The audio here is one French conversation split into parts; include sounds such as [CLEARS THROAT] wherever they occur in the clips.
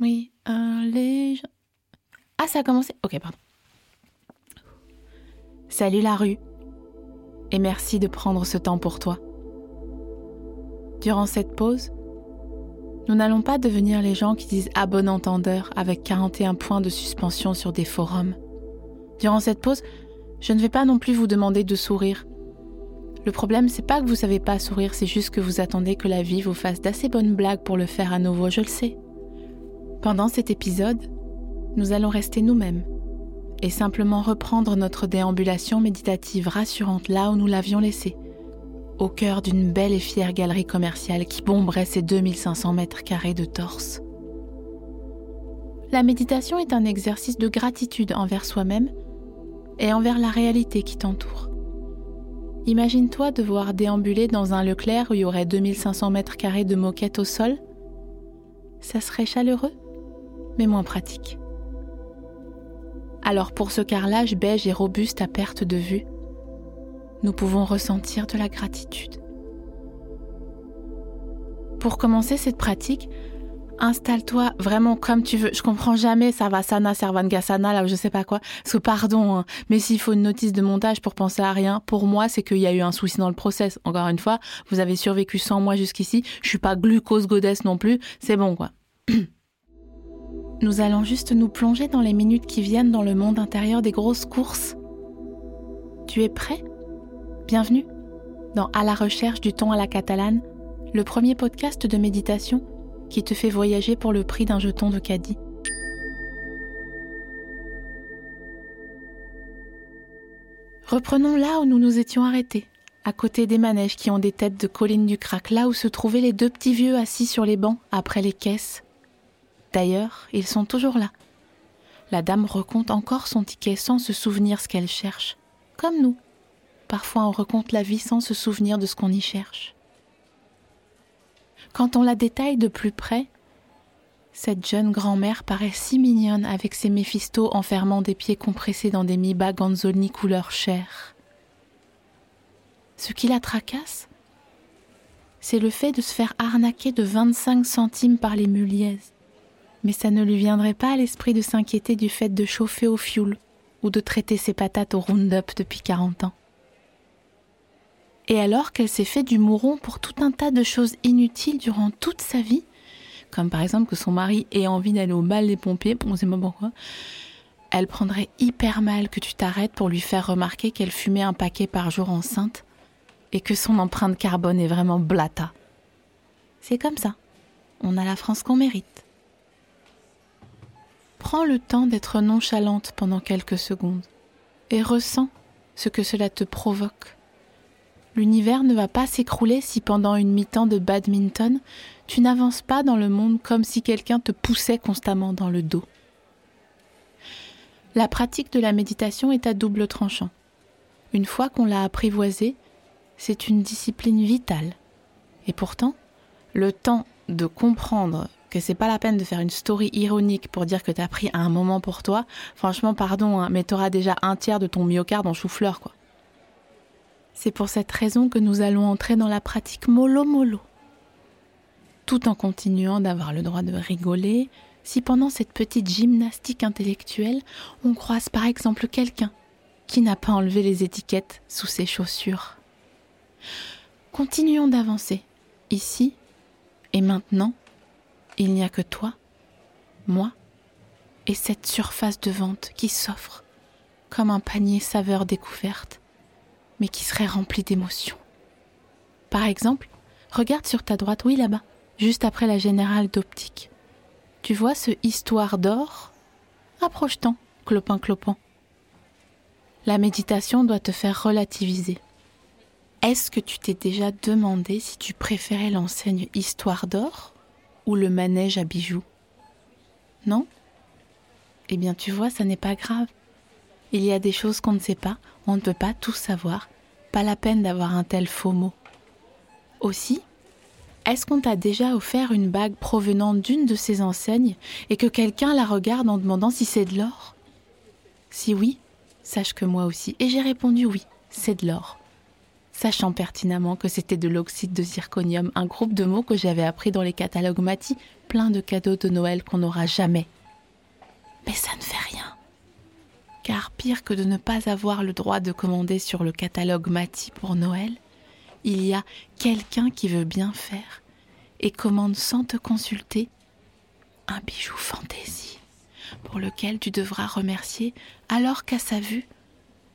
Oui, un léger... Ah, ça a commencé Ok, pardon. Salut la rue. Et merci de prendre ce temps pour toi. Durant cette pause, nous n'allons pas devenir les gens qui disent à bon entendeur avec 41 points de suspension sur des forums. Durant cette pause, je ne vais pas non plus vous demander de sourire. Le problème, c'est pas que vous savez pas sourire, c'est juste que vous attendez que la vie vous fasse d'assez bonnes blagues pour le faire à nouveau, je le sais. Pendant cet épisode, nous allons rester nous-mêmes et simplement reprendre notre déambulation méditative rassurante là où nous l'avions laissée, au cœur d'une belle et fière galerie commerciale qui bomberait ses 2500 mètres carrés de torse. La méditation est un exercice de gratitude envers soi-même et envers la réalité qui t'entoure. Imagine-toi devoir déambuler dans un Leclerc où il y aurait 2500 mètres carrés de moquette au sol. Ça serait chaleureux mais moins pratique. Alors pour ce carrelage beige et robuste à perte de vue, nous pouvons ressentir de la gratitude. Pour commencer cette pratique, installe-toi vraiment comme tu veux. Je comprends jamais Savasana, Servangasana, là je sais pas quoi. Parce que pardon, hein, mais s'il faut une notice de montage pour penser à rien, pour moi, c'est qu'il y a eu un souci dans le process. Encore une fois, vous avez survécu sans moi jusqu'ici. Je suis pas glucose goddess non plus. C'est bon, quoi. [CLEARS THROAT] Nous allons juste nous plonger dans les minutes qui viennent dans le monde intérieur des grosses courses. Tu es prêt? Bienvenue dans À la recherche du ton à la catalane, le premier podcast de méditation qui te fait voyager pour le prix d'un jeton de caddie. Reprenons là où nous nous étions arrêtés, à côté des manèges qui ont des têtes de collines du crack, là où se trouvaient les deux petits vieux assis sur les bancs après les caisses D'ailleurs, ils sont toujours là. La dame recompte encore son ticket sans se souvenir ce qu'elle cherche. Comme nous. Parfois on recompte la vie sans se souvenir de ce qu'on y cherche. Quand on la détaille de plus près, cette jeune grand-mère paraît si mignonne avec ses Méphisto enfermant des pieds compressés dans des mi ganzoni couleur chair. Ce qui la tracasse, c'est le fait de se faire arnaquer de 25 centimes par les muliaises mais ça ne lui viendrait pas à l'esprit de s'inquiéter du fait de chauffer au fioul ou de traiter ses patates au Roundup depuis 40 ans. Et alors qu'elle s'est fait du mouron pour tout un tas de choses inutiles durant toute sa vie, comme par exemple que son mari ait envie d'aller au bal des pompiers, on sait pas pourquoi, elle prendrait hyper mal que tu t'arrêtes pour lui faire remarquer qu'elle fumait un paquet par jour enceinte et que son empreinte carbone est vraiment blata. C'est comme ça. On a la France qu'on mérite. Prends le temps d'être nonchalante pendant quelques secondes et ressens ce que cela te provoque. L'univers ne va pas s'écrouler si pendant une mi-temps de badminton, tu n'avances pas dans le monde comme si quelqu'un te poussait constamment dans le dos. La pratique de la méditation est à double tranchant. Une fois qu'on l'a apprivoisée, c'est une discipline vitale. Et pourtant, le temps de comprendre que c'est pas la peine de faire une story ironique pour dire que t'as pris un moment pour toi, franchement, pardon, hein, mais t'auras déjà un tiers de ton myocarde en chou-fleur, quoi. C'est pour cette raison que nous allons entrer dans la pratique mollo-mollo. Tout en continuant d'avoir le droit de rigoler, si pendant cette petite gymnastique intellectuelle, on croise par exemple quelqu'un qui n'a pas enlevé les étiquettes sous ses chaussures. Continuons d'avancer, ici et maintenant, il n'y a que toi, moi, et cette surface de vente qui s'offre comme un panier saveur découverte, mais qui serait rempli d'émotions. Par exemple, regarde sur ta droite, oui là-bas, juste après la générale d'optique. Tu vois ce histoire d'or? Approche-t'en, clopin clopin. La méditation doit te faire relativiser. Est-ce que tu t'es déjà demandé si tu préférais l'enseigne histoire d'or ou le manège à bijoux. Non? Eh bien tu vois, ça n'est pas grave. Il y a des choses qu'on ne sait pas, on ne peut pas tout savoir, pas la peine d'avoir un tel faux mot. Aussi, est-ce qu'on t'a déjà offert une bague provenant d'une de ces enseignes et que quelqu'un la regarde en demandant si c'est de l'or? Si oui, sache que moi aussi. Et j'ai répondu oui, c'est de l'or. Sachant pertinemment que c'était de l'oxyde de zirconium, un groupe de mots que j'avais appris dans les catalogues Mati, plein de cadeaux de Noël qu'on n'aura jamais. Mais ça ne fait rien. Car pire que de ne pas avoir le droit de commander sur le catalogue Mati pour Noël, il y a quelqu'un qui veut bien faire et commande sans te consulter un bijou fantaisie pour lequel tu devras remercier alors qu'à sa vue,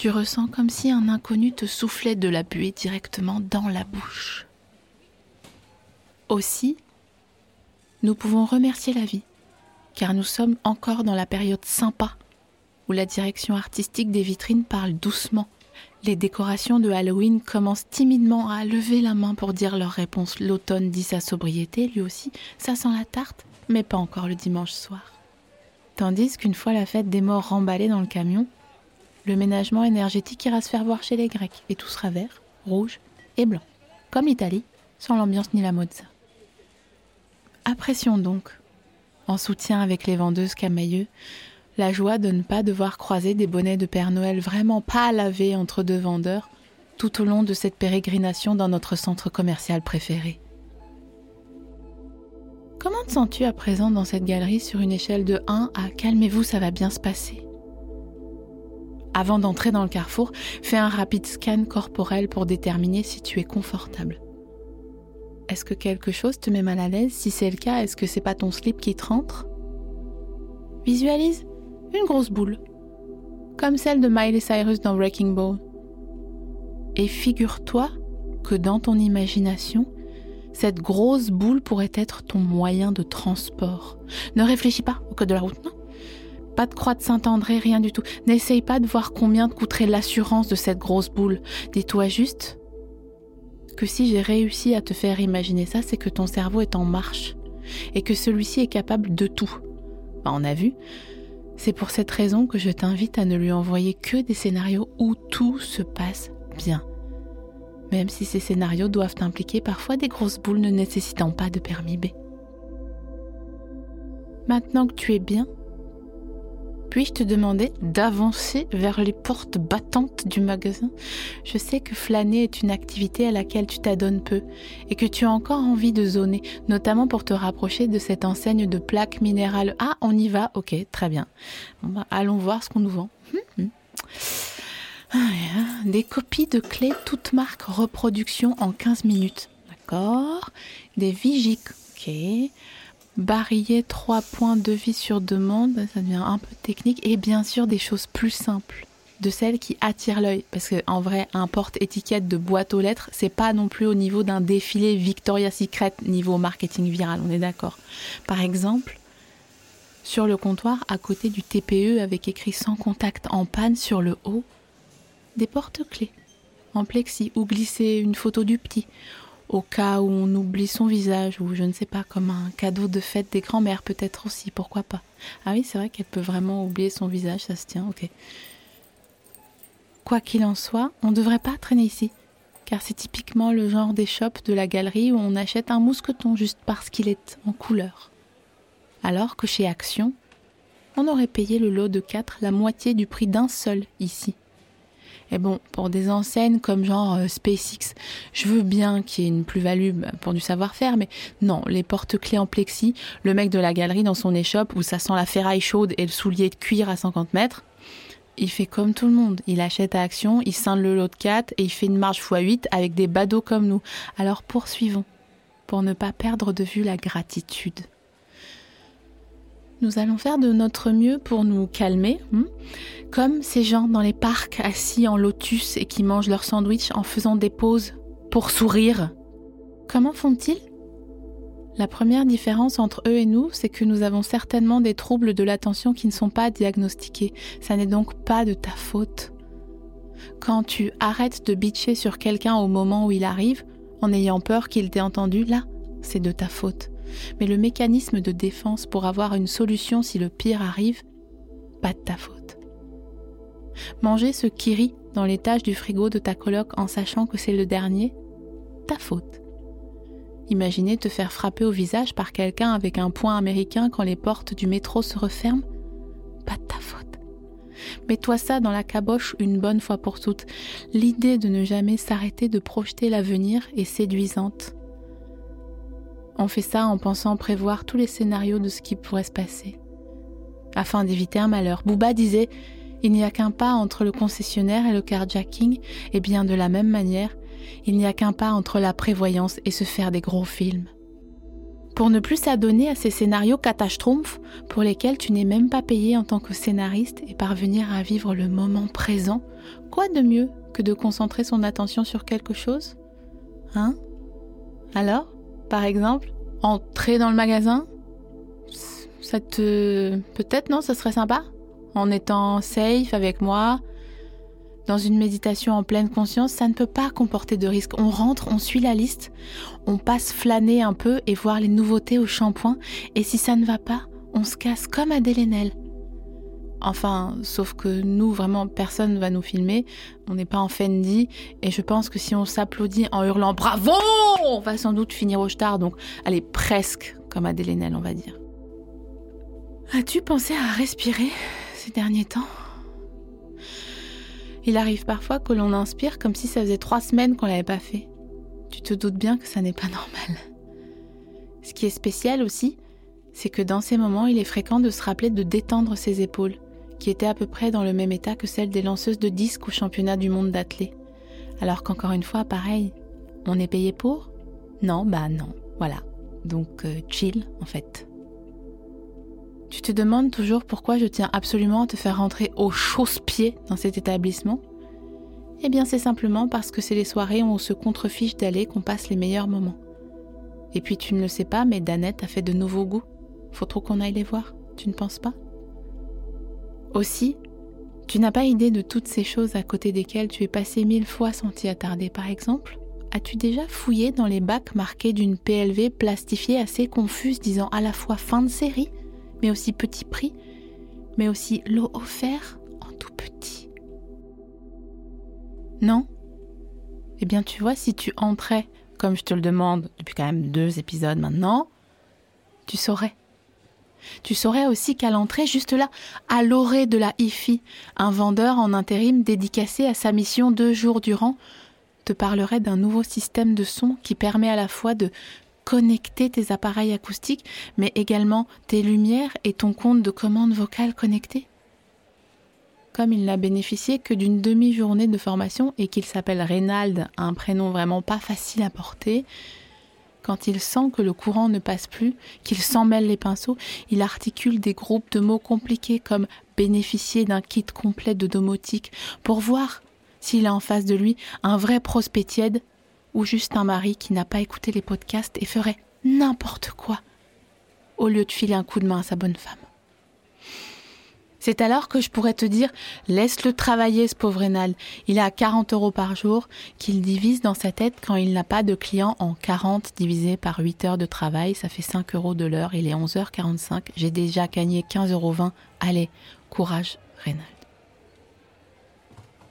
tu ressens comme si un inconnu te soufflait de la buée directement dans la bouche. Aussi, nous pouvons remercier la vie, car nous sommes encore dans la période sympa, où la direction artistique des vitrines parle doucement les décorations de Halloween commencent timidement à lever la main pour dire leur réponse. L'automne dit sa sobriété, lui aussi. Ça sent la tarte, mais pas encore le dimanche soir. Tandis qu'une fois la fête des morts remballée dans le camion, le ménagement énergétique ira se faire voir chez les Grecs, et tout sera vert, rouge et blanc, comme l'Italie, sans l'ambiance ni la mozza. Apprécions donc, en soutien avec les vendeuses camailleux, la joie de ne pas devoir croiser des bonnets de Père Noël vraiment pas lavés entre deux vendeurs tout au long de cette pérégrination dans notre centre commercial préféré. Comment te sens-tu à présent dans cette galerie sur une échelle de 1 à calmez-vous, ça va bien se passer Avant d'entrer dans le carrefour, fais un rapide scan corporel pour déterminer si tu es confortable. Est-ce que quelque chose te met mal à l'aise? Si c'est le cas, est-ce que c'est pas ton slip qui te rentre? Visualise une grosse boule, comme celle de Miley Cyrus dans Wrecking Ball. Et figure-toi que dans ton imagination, cette grosse boule pourrait être ton moyen de transport. Ne réfléchis pas au code de la route, non? Pas de croix de Saint-André, rien du tout. N'essaye pas de voir combien te coûterait l'assurance de cette grosse boule. Dis-toi juste que si j'ai réussi à te faire imaginer ça, c'est que ton cerveau est en marche et que celui-ci est capable de tout. Bah, on a vu, c'est pour cette raison que je t'invite à ne lui envoyer que des scénarios où tout se passe bien. Même si ces scénarios doivent impliquer parfois des grosses boules ne nécessitant pas de permis B. Maintenant que tu es bien, puis-je te demander d'avancer vers les portes battantes du magasin? Je sais que flâner est une activité à laquelle tu t'adonnes peu et que tu as encore envie de zoner, notamment pour te rapprocher de cette enseigne de plaques minérales. Ah, on y va Ok, très bien. Bah, allons voir ce qu'on nous vend. Hum, hum. Ah, des copies de clés toutes marques reproduction en 15 minutes. D'accord Des Vigic. Ok bariller trois points de vie sur demande, ça devient un peu technique, et bien sûr des choses plus simples, de celles qui attirent l'œil, parce qu'en vrai, un porte-étiquette de boîte aux lettres, c'est pas non plus au niveau d'un défilé Victoria's Secret niveau marketing viral, on est d'accord. Par exemple, sur le comptoir, à côté du TPE avec écrit sans contact en panne sur le haut, des porte-clés en plexi ou glisser une photo du petit au cas où on oublie son visage ou je ne sais pas, comme un cadeau de fête des grands-mères peut-être aussi, pourquoi pas. Ah oui, c'est vrai qu'elle peut vraiment oublier son visage, ça se tient, ok. Quoi qu'il en soit, on ne devrait pas traîner ici, car c'est typiquement le genre des shops de la galerie où on achète un mousqueton juste parce qu'il est en couleur. Alors que chez Action, on aurait payé le lot de quatre la moitié du prix d'un seul ici. Et bon, pour des enseignes comme genre euh, SpaceX, je veux bien qu'il y ait une plus-value bah, pour du savoir-faire, mais non, les porte-clés en plexi, le mec de la galerie dans son échoppe où ça sent la ferraille chaude et le soulier de cuir à 50 mètres, il fait comme tout le monde. Il achète à action, il scinde le lot de 4 et il fait une marge x8 avec des badauds comme nous. Alors poursuivons, pour ne pas perdre de vue la gratitude. Nous allons faire de notre mieux pour nous calmer, hmm, comme ces gens dans les parcs assis en lotus et qui mangent leur sandwich en faisant des pauses pour sourire. Comment font-ils? La première différence entre eux et nous, c'est que nous avons certainement des troubles de l'attention qui ne sont pas diagnostiqués. Ça n'est donc pas de ta faute. Quand tu arrêtes de bitcher sur quelqu'un au moment où il arrive, en ayant peur qu'il t'ait entendu, là, c'est de ta faute. Mais le mécanisme de défense pour avoir une solution si le pire arrive, pas de ta faute. Manger ce kiri dans l'étage du frigo de ta coloc en sachant que c'est le dernier, ta faute. Imaginez te faire frapper au visage par quelqu'un avec un poing américain quand les portes du métro se referment, pas de ta faute. Mets-toi ça dans la caboche une bonne fois pour toutes. L'idée de ne jamais s'arrêter de projeter l'avenir est séduisante. On fait ça en pensant prévoir tous les scénarios de ce qui pourrait se passer. Afin d'éviter un malheur, Bouba disait Il n'y a qu'un pas entre le concessionnaire et le carjacking, et bien de la même manière, il n'y a qu'un pas entre la prévoyance et se faire des gros films pour ne plus s'adonner à ces scénarios catastrophes pour lesquels tu n'es même pas payé en tant que scénariste et parvenir à vivre le moment présent, quoi de mieux que de concentrer son attention sur quelque chose? Hein? Alors, par exemple, entrer dans le magasin Ça te... Peut-être non, ça serait sympa? En étant safe avec moi, dans une méditation en pleine conscience, ça ne peut pas comporter de risque. On rentre, on suit la liste, on passe flâner un peu et voir les nouveautés au shampoing, et si ça ne va pas, on se casse comme à Delenel. Enfin, sauf que nous, vraiment, personne ne va nous filmer. On n'est pas en Fendi. Et je pense que si on s'applaudit en hurlant bravo, on va sans doute finir au star. Donc, allez, presque comme à Delenel, on va dire. As-tu pensé à respirer ces derniers temps? Il arrive parfois que l'on inspire comme si ça faisait trois semaines qu'on l'avait pas fait. Tu te doutes bien que ça n'est pas normal. Ce qui est spécial aussi, c'est que dans ces moments, il est fréquent de se rappeler de détendre ses épaules, qui étaient à peu près dans le même état que celles des lanceuses de disques au championnat du monde d'athlée. Alors qu'encore une fois, pareil, on est payé pour? Non, bah non, voilà. Donc euh, chill en fait. Tu te demandes toujours pourquoi je tiens absolument à te faire rentrer au chausse-pied dans cet établissement? Eh bien c'est simplement parce que c'est les soirées où on se contrefiche d'aller qu'on passe les meilleurs moments. Et puis tu ne le sais pas, mais Danette a fait de nouveaux goûts. Faut trop qu'on aille les voir, tu ne penses pas? Aussi, tu n'as pas idée de toutes ces choses à côté desquelles tu es passé mille fois sans t'y attarder, par exemple As-tu déjà fouillé dans les bacs marqués d'une PLV plastifiée assez confuse disant à la fois fin de série mais aussi petit prix, mais aussi l'eau offert en tout petit? Non? Eh bien tu vois, si tu entrais, comme je te le demande depuis quand même deux épisodes maintenant, tu saurais. Tu saurais aussi qu'à l'entrée, juste là, à l'orée de la IFI, un vendeur en intérim dédicacé à sa mission deux jours durant te parlerait d'un nouveau système de son qui permet à la fois de connecter tes appareils acoustiques, mais également tes lumières et ton compte de commande vocale connecté. Comme il n'a bénéficié que d'une demi-journée de formation et qu'il s'appelle Reynald, un prénom vraiment pas facile à porter, quand il sent que le courant ne passe plus, qu'il s'en mêle les pinceaux, il articule des groupes de mots compliqués comme bénéficier d'un kit complet de domotique pour voir s'il a en face de lui un vrai prospect tiède ou juste un mari qui n'a pas écouté les podcasts et ferait n'importe quoi au lieu de filer un coup de main à sa bonne femme. C'est alors que je pourrais te dire laisse-le travailler ce pauvre Rénal. Il a 40 euros par jour qu'il divise dans sa tête quand il n'a pas de clients en 40 divisé par 8 heures de travail. Ça fait 5 euros de l'heure. Il est 11h45. J'ai déjà gagné 15,20 euros. Allez, courage Rénal.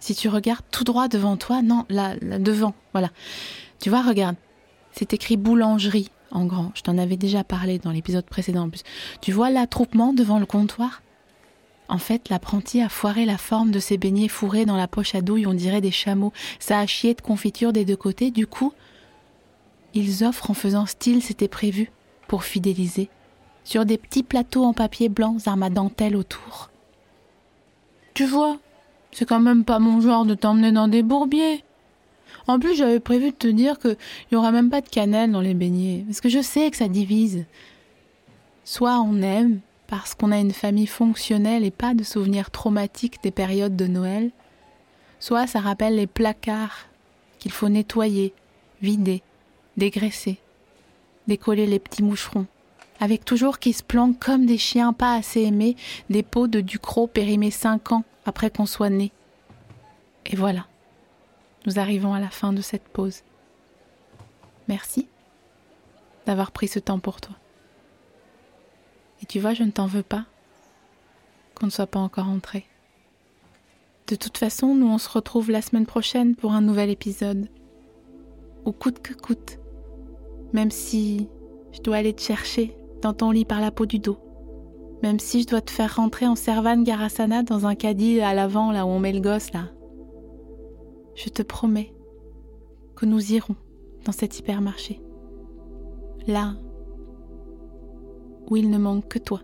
Si tu regardes tout droit devant toi, non, là, devant, voilà. Tu vois, regarde, c'est écrit boulangerie en grand. Je t'en avais déjà parlé dans l'épisode précédent en plus. Tu vois l'attroupement devant le comptoir? En fait, l'apprenti a foiré la forme de ses beignets fourrés dans la poche à douille, on dirait des chameaux. Ça a de confiture des deux côtés. Du coup, ils offrent en faisant style, c'était prévu, pour fidéliser, sur des petits plateaux en papier blanc, armes dentelle autour. Tu vois, c'est quand même pas mon genre de t'emmener dans des bourbiers. En plus, j'avais prévu de te dire qu'il n'y aura même pas de cannelle dans les beignets, parce que je sais que ça divise. Soit on aime parce qu'on a une famille fonctionnelle et pas de souvenirs traumatiques des périodes de Noël, soit ça rappelle les placards qu'il faut nettoyer, vider, dégraisser, décoller les petits moucherons, avec toujours qui se planquent comme des chiens pas assez aimés des pots de Ducrot périmés cinq ans après qu'on soit né. Et voilà, nous arrivons à la fin de cette pause. Merci d'avoir pris ce temps pour toi. Et tu vois, je ne t'en veux pas qu'on ne soit pas encore entré. De toute façon, nous on se retrouve la semaine prochaine pour un nouvel épisode. Au coûte que coûte. Même si je dois aller te chercher dans ton lit par la peau du dos. Même si je dois te faire rentrer en servane Garasana dans un caddie à l'avant, là où on met le gosse, là. Je te promets que nous irons dans cet hypermarché. Là où il ne manque que toi.